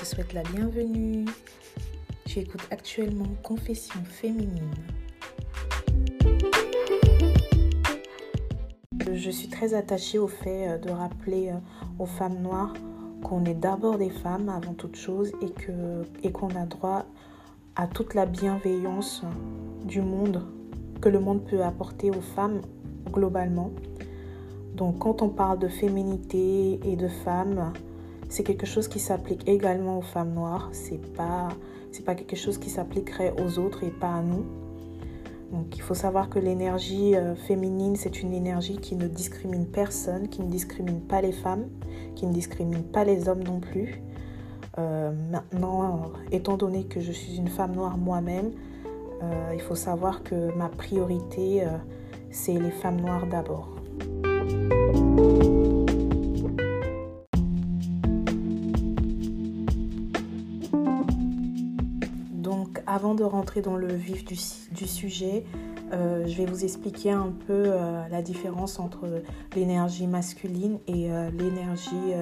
te souhaite la bienvenue. Tu écoutes actuellement Confession féminine. Je suis très attachée au fait euh, de rappeler euh, aux femmes noires qu'on est d'abord des femmes avant toute chose et que et qu'on a droit à toute la bienveillance du monde que le monde peut apporter aux femmes globalement. Donc quand on parle de féminité et de femmes, c'est quelque chose qui s'applique également aux femmes noires. C'est pas pas quelque chose qui s'appliquerait aux autres et pas à nous. Donc il faut savoir que l'énergie euh, féminine, c'est une énergie qui ne discrimine personne, qui ne discrimine pas les femmes, qui ne discrimine pas les hommes non plus. Euh, maintenant, étant donné que je suis une femme noire moi-même, euh, il faut savoir que ma priorité, c'est les femmes noires d'abord. Avant de rentrer dans le vif du, sujet, euh, je vais vous expliquer un peu euh, la différence entre l'énergie masculine et euh, l'énergie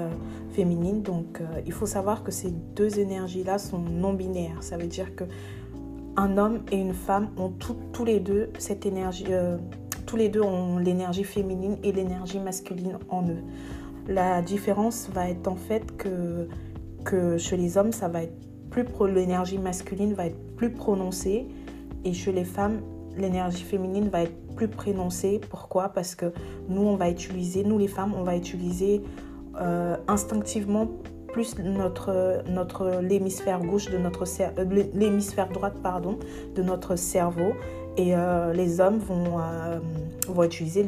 féminine. Donc, il faut savoir que ces deux énergies-là sont non binaires. Ça veut dire que un homme et une femme ont tous les deux cette énergie. tous les deux ont l'énergie féminine et l'énergie masculine en eux. La différence va être en fait que, chez les hommes, ça va être plus l'énergie masculine va être plus prononcée et chez les femmes, l'énergie féminine va être plus prononcée. Pourquoi? Parce que nous, on va utiliser, nous les femmes, on va utiliser euh, instinctivement plus notre, notre l'hémisphère gauche de notre euh, l'hémisphère droite pardon de notre cerveau et euh, les hommes vont, vont utiliser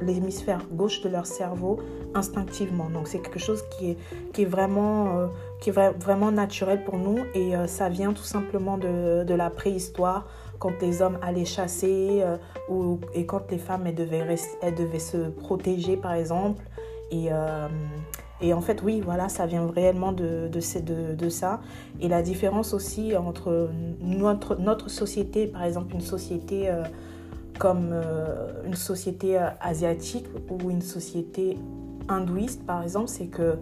l'hémisphère gauche de leur cerveau instinctivement. Donc c'est quelque chose qui est, qui est, vraiment, qui est vraiment naturel pour nous et ça vient tout simplement de, de, la préhistoire quand les hommes allaient chasser ou, et quand les femmes elles devaient, elles devaient se protéger par exemple. Et, et en fait, oui, voilà, ça vient réellement de, de, ça. Et la différence aussi entre notre, notre société, par exemple une société euh, comme euh, une société euh, asiatique ou une société hindouiste, par exemple, c'est que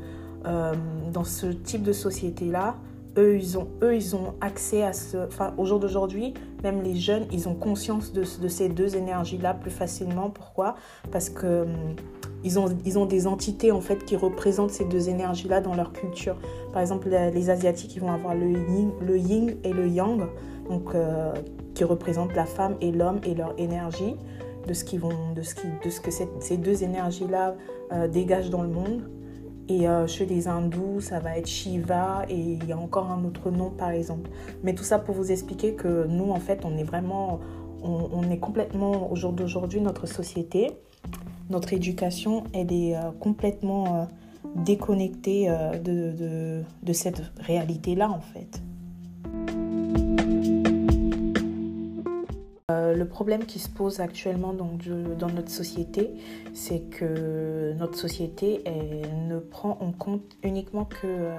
dans ce type de société-là, eux, ils ont, eux, ils ont accès à ce... Enfin, au jour d'aujourd'hui, même les jeunes, ils ont conscience de, de ces deux énergies-là plus facilement. Pourquoi? Parce que ils ont, ils ont des entités en fait qui représentent ces deux énergies-là dans leur culture. Par exemple, les, Asiatiques, ils vont avoir le yin, et le yang, donc, euh, qui représentent la femme et l'homme et leur énergie, de ce, qui vont, de ce, qui, de ce que ces deux énergies-là euh, dégagent dans le monde. Et euh, chez les hindous, ça va être Shiva et il y a encore un autre nom par exemple. Mais tout ça pour vous expliquer que nous, en fait, on est vraiment, on est complètement, au jour d'aujourd'hui, notre société, notre éducation, elle est euh, complètement euh, déconnectée euh, de, cette réalité-là, en fait. le problème qui se pose actuellement dans notre société, c'est que notre société ne prend en compte uniquement que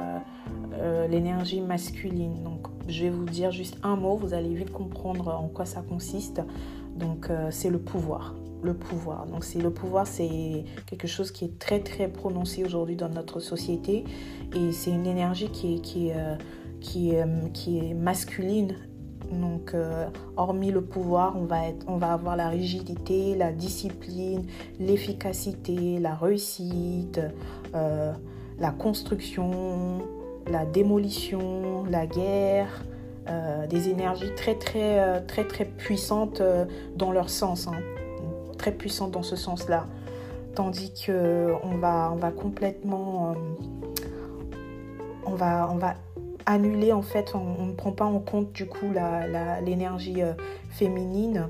l'énergie masculine. Donc, je vais vous dire juste un mot, vous allez vite comprendre en quoi ça consiste. Donc, c'est le pouvoir le pouvoir. Donc c'est le pouvoir, c'est quelque chose qui est très très prononcé aujourd'hui dans notre société et c'est une énergie qui est, qui euh, euh, qui est masculine. Donc euh, hormis le pouvoir, on va, être, on va avoir la rigidité, la discipline, l'efficacité, la réussite, la construction, la démolition, la guerre. des énergies très très très très puissantes dans leur sens. Hein très puissante dans ce sens-là. Tandis que on va, on va complètement, euh, on va, on va annuler en fait, on, ne prend pas en compte du coup l'énergie euh, féminine.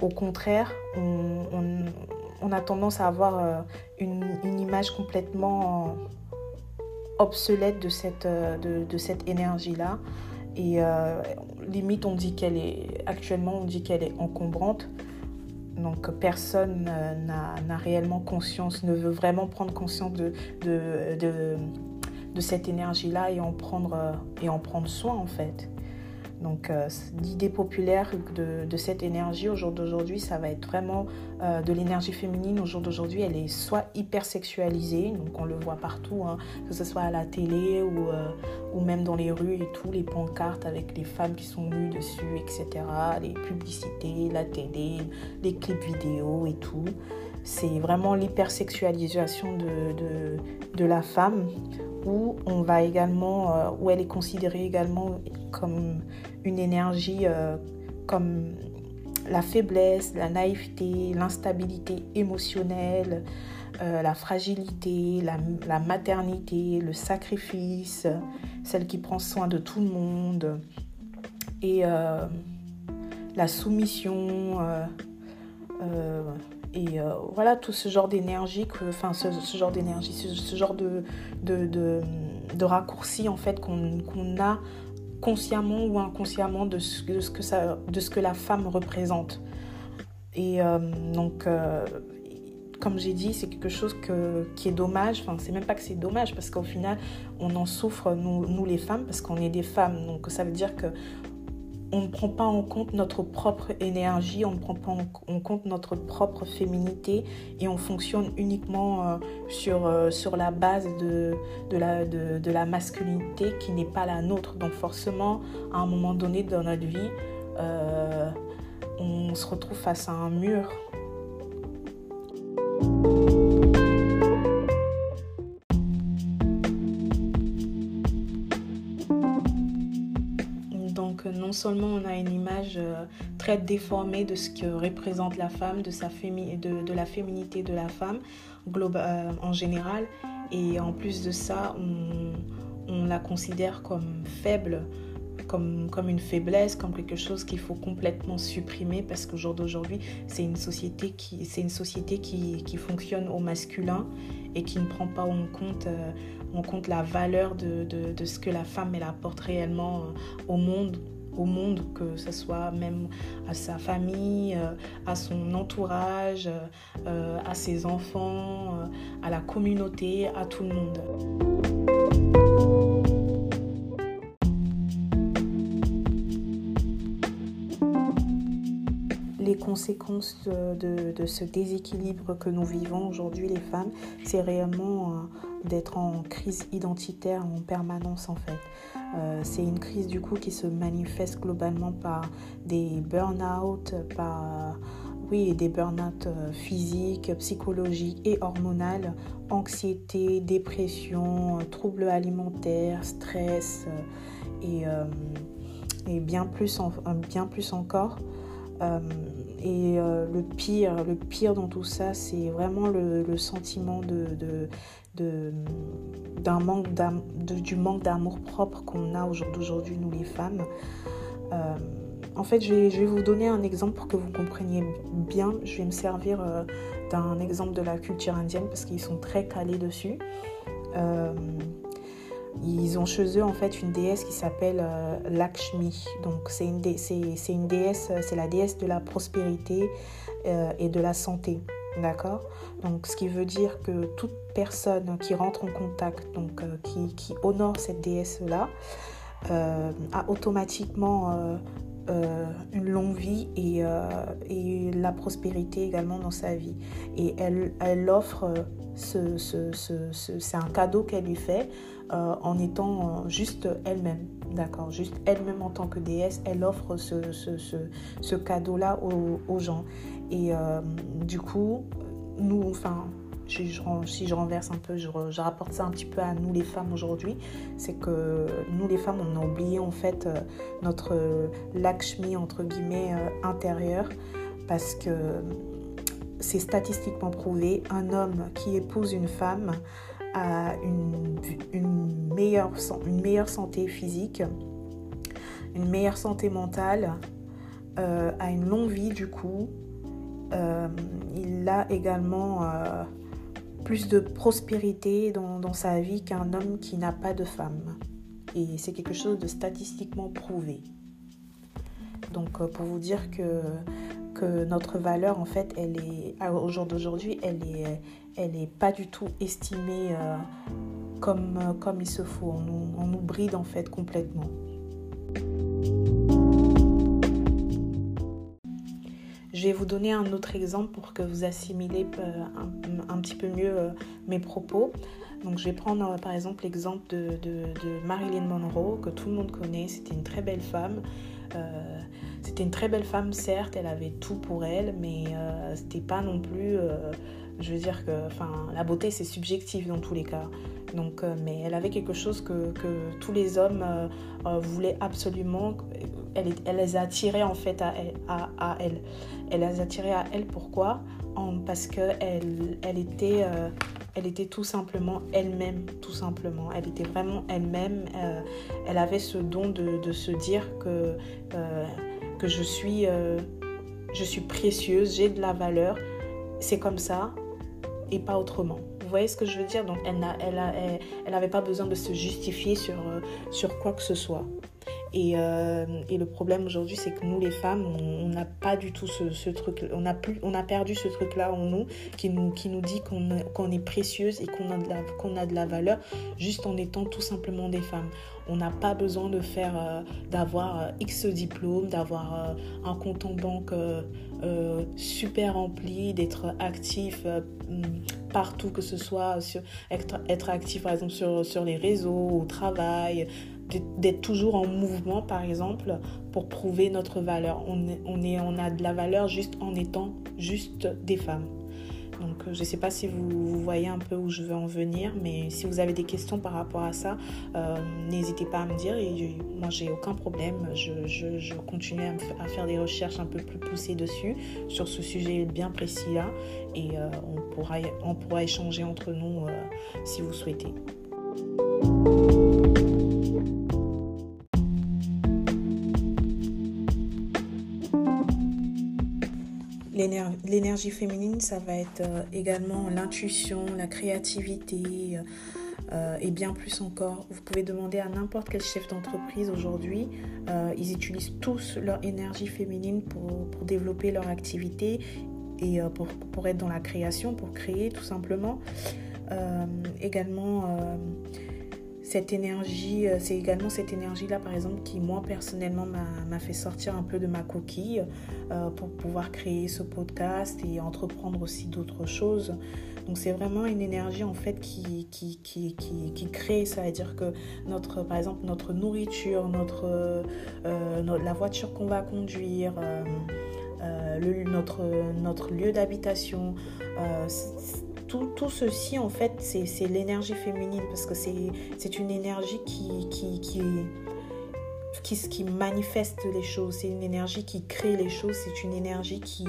Au contraire, on, on, a tendance à avoir euh, une, une, image complètement obsolète de cette, de cette énergie-là. Et limite, on dit qu'elle est, actuellement, on dit qu'elle est encombrante. Donc personne n'a réellement conscience, ne veut vraiment prendre conscience de, cette énergie-là prendre, et en prendre soin en fait. Donc euh, l'idée populaire de, cette énergie au jour d'aujourd'hui, ça va être vraiment euh, de l'énergie féminine au jour d'aujourd'hui. Elle est soit hyper sexualisée, donc on le voit partout, hein, que ce soit à la télé ou, euh, ou même dans les rues et tout, les pancartes avec les femmes qui sont nues dessus, etc. Les publicités, la télé, les clips vidéo et tout. C'est vraiment l'hypersexualisation de, de, de la femme où on va également, où elle est considérée également comme une énergie euh, comme la faiblesse, la naïveté, l'instabilité émotionnelle, euh, la fragilité, la, maternité, le sacrifice, celle qui prend soin de tout le monde et euh, la soumission. et voilà tout ce genre d'énergie, enfin ce, genre d'énergie, ce, genre de, de, de, raccourci en fait qu'on a consciemment ou inconsciemment de ce, que, ça, de ce que la femme représente. Et euh, donc, euh, comme j'ai dit, c'est quelque chose qui est dommage. Enfin, c'est même pas que c'est dommage parce qu'au final, on en souffre, nous, nous les femmes, parce qu'on est des femmes. Donc, ça veut dire que on ne prend pas en compte notre propre énergie, on ne prend pas en compte notre propre féminité et on fonctionne uniquement euh, sur, euh, sur la base de, de, la, de, la masculinité qui n'est pas la nôtre. Donc forcément, à un moment donné dans notre vie, euh, on se retrouve face à un mur. Seulement on a une image euh, très déformée de ce que représente la femme, de, sa de, la féminité de la femme euh, en général. Et en plus de ça, on, la considère comme faible, comme, une faiblesse, comme quelque chose qu'il faut complètement supprimer parce qu'au jour d'aujourd'hui, c'est une société, qui, fonctionne au masculin et qui ne prend pas en compte, euh, la valeur de, ce que la femme apporte réellement au monde au monde, que ce soit même à sa famille, euh, à son entourage, euh, à ses enfants, euh, à la communauté, à tout le monde. Les conséquences de, de, ce déséquilibre que nous vivons aujourd'hui, les femmes, c'est réellement d'être en crise identitaire en permanence en fait. Euh, c'est une crise du coup qui se manifeste globalement par des burn-out, par oui, des burn-out euh, physiques, psychologiques et hormonales, anxiété, dépression, troubles alimentaires, stress et, et bien, plus bien plus encore. Et le pire, le pire dans tout ça, c'est vraiment le, sentiment de, d'un manque du manque d'amour propre qu'on a aujourd'hui, nous les femmes. Euh, en fait, je vais, vous donner un exemple pour que vous compreniez bien. Je vais me servir euh, d'un exemple de la culture indienne parce qu'ils sont très calés dessus. Euh, ils ont chez eux en fait une déesse qui s'appelle Lakshmi. Donc c'est une, déesse, c'est la déesse de la prospérité et de la santé. D'accord? Donc, ce qui veut dire que toute personne qui rentre en contact, donc euh, qui, honore cette déesse-là, euh, a automatiquement euh, une longue vie et, la prospérité également dans sa vie. Et elle, elle offre, ce, c'est un cadeau qu'elle lui fait en étant juste elle-même. D'accord Juste elle-même en tant que déesse, elle offre ce, cadeau-là aux, gens. Et euh, du coup, nous, enfin, si je renverse un peu, je, rapporte ça un petit peu à nous les femmes aujourd'hui, c'est que nous les femmes, on a oublié en fait euh, notre Lakshmi entre guillemets euh, intérieur parce que c'est statistiquement prouvé, un homme qui épouse une femme une, meilleure, santé physique, une meilleure santé mentale, a une longue vie du coup, euh, il a également euh, plus de prospérité dans, sa vie qu'un homme qui n'a pas de femme. Et c'est quelque chose de statistiquement prouvé. Donc euh, pour vous dire que, que notre valeur, en fait, elle est, au jour d'aujourd'hui, elle est, pas du tout estimée euh, comme, il se faut. On nous, bride, en fait, complètement. Je vais vous donner un autre exemple pour que vous assimilez euh, un, petit peu mieux euh, mes propos. Donc je vais prendre par exemple l'exemple de, Marilyn Monroe, que tout le monde connaît, c'était une très belle femme c'était une très belle femme, certes, elle avait tout pour elle, mais c'était pas non plus je veux dire que la beauté, c'est subjectif dans tous les cas. Donc, euh, mais elle avait quelque chose que, que tous les hommes euh, euh, voulaient absolument. Elle, les attirait en fait à elle. Elle. les attirait à elle pourquoi? Parce qu'elle elle était, était tout simplement elle-même, tout simplement. Elle était vraiment elle-même. elle avait ce don de se dire que, que je, suis, je suis précieuse, j'ai de la valeur. C'est comme ça, et pas autrement. Vous voyez ce que je veux dire? Donc elle n'avait elle, elle, pas besoin de se justifier sur, euh, sur quoi que ce soit. Et, euh, et le problème aujourd'hui, c'est que nous, les femmes, on n'a pas du tout ce, truc. On a, plus, on a perdu ce truc-là en nous qui nous, dit qu'on est précieuse et qu'on a, de la, a de la valeur juste en étant tout simplement des femmes. On n'a pas besoin de faire, euh, d'avoir X diplômes, d'avoir un compte en banque super rempli, d'être actif partout, que ce soit être, actif par exemple sur les réseaux, au travail, d'être toujours en mouvement par exemple pour prouver notre valeur. On, on, a de la valeur juste en étant juste des femmes. Donc euh, je ne sais pas si vous, voyez un peu où je veux en venir, mais si vous avez des questions par rapport à ça, euh, n'hésitez pas à me dire. Et moi, j'ai aucun problème. Je, je, continue à, faire des recherches un peu plus poussées dessus, sur ce sujet bien précis-là. Et euh, on, pourra, on pourra échanger entre nous si vous souhaitez. L'énergie féminine, ça va être euh, également l'intuition, la créativité euh, et bien plus encore. Vous pouvez demander à n'importe quel chef d'entreprise aujourd'hui, euh, ils utilisent tous leur énergie féminine pour, développer leur activité et pour, être dans la création, pour créer tout simplement. également cette énergie, euh, c'est également cette énergie-là, par exemple, qui, moi, personnellement, m'a fait sortir un peu de ma coquille euh, pour pouvoir créer ce podcast et entreprendre aussi d'autres choses. Donc, c'est vraiment une énergie, en fait, qui, qui, qui, qui, crée, ça veut dire que, notre, par exemple, notre nourriture, notre, euh, la voiture qu'on va conduire, notre, notre lieu d'habitation, tout, ceci, en fait, c'est l'énergie féminine parce que c'est une énergie qui, manifeste les choses, c'est une énergie qui crée les choses, c'est une énergie qui,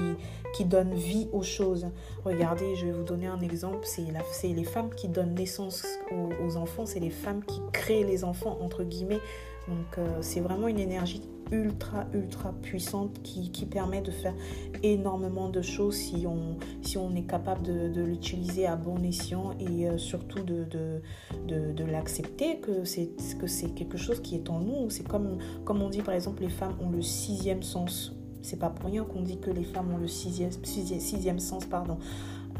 donne vie aux choses. Regardez, je vais vous donner un exemple, c'est les femmes qui donnent naissance aux, aux enfants, c'est les femmes qui créent les enfants, entre guillemets. Donc euh, c'est vraiment une énergie ultra ultra puissante qui, qui, permet de faire énormément de choses si on, si on est capable de, l'utiliser à bon escient et euh, surtout de, de, de, l'accepter que c'est que quelque chose qui est en nous. C'est comme, comme on dit par exemple les femmes ont le sixième sens. C'est pas pour rien qu'on dit que les femmes ont le sixième, sixième, sens, pardon.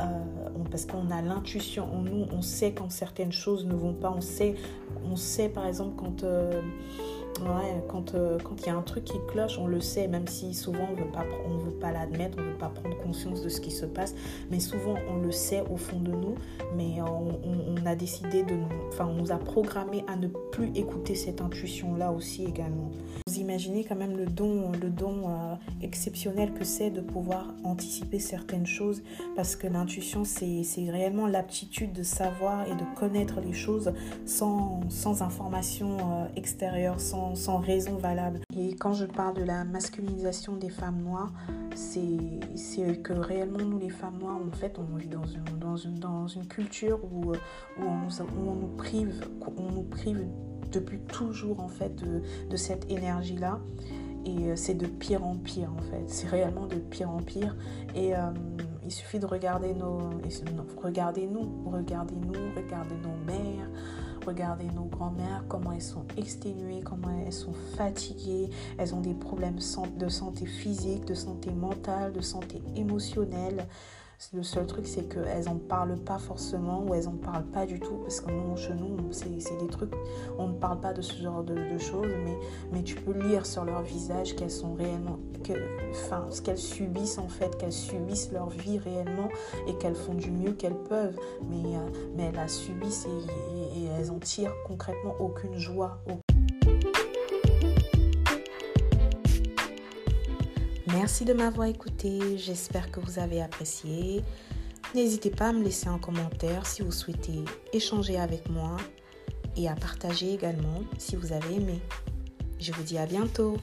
Euh, parce qu'on a l'intuition en nous, on sait quand certaines choses ne vont pas, on sait, on sait par exemple quand Ouais, quand euh, quand il y a un truc qui cloche, on le sait, même si souvent on on veut pas l'admettre, on veut pas prendre conscience de ce qui se passe, mais souvent on le sait au fond de nous, mais on, on, a décidé de, enfin on nous a programmé à ne plus écouter cette intuition là aussi également. Imaginez quand même le don le don euh, exceptionnel que c'est de pouvoir anticiper certaines choses, parce que l'intuition c'est réellement l'aptitude de savoir et de connaître les choses sans sans information euh, extérieure, sans sans, raison valable. Et quand je parle de la masculinisation des femmes noires, c'est que réellement nous les femmes noires, en fait, on vit dans une, dans une, dans une culture où, où, on où on nous prive, on nous prive depuis toujours en fait de, cette énergie-là et euh, c'est de pire en pire en fait. C'est réellement de pire en pire. Et euh, il suffit de regarder nos, regardez nous, regardez nous, regardez nos mères, Regardez nos grands-mères, comment elles sont exténuées, comment elles sont fatiguées. Elles ont des problèmes de santé physique, de santé mentale, de santé émotionnelle. Le seul truc, c'est qu'elles n'en parlent pas forcément ou elles n'en parlent pas du tout parce que nous, chez nous, c'est des trucs, on ne parle pas de ce genre de, choses, mais, tu peux lire sur leur visage qu'elles sont réellement, que, enfin, ce qu'elles subissent en fait, qu'elles subissent leur vie réellement et qu'elles font du mieux qu'elles peuvent, mais, euh, elles la subissent et, et, elles en tirent concrètement aucune joie, Merci de m'avoir écouté, j'espère que vous avez apprécié. N'hésitez pas à me laisser un commentaire si vous souhaitez échanger avec moi et à partager également si vous avez aimé. Je vous dis à bientôt.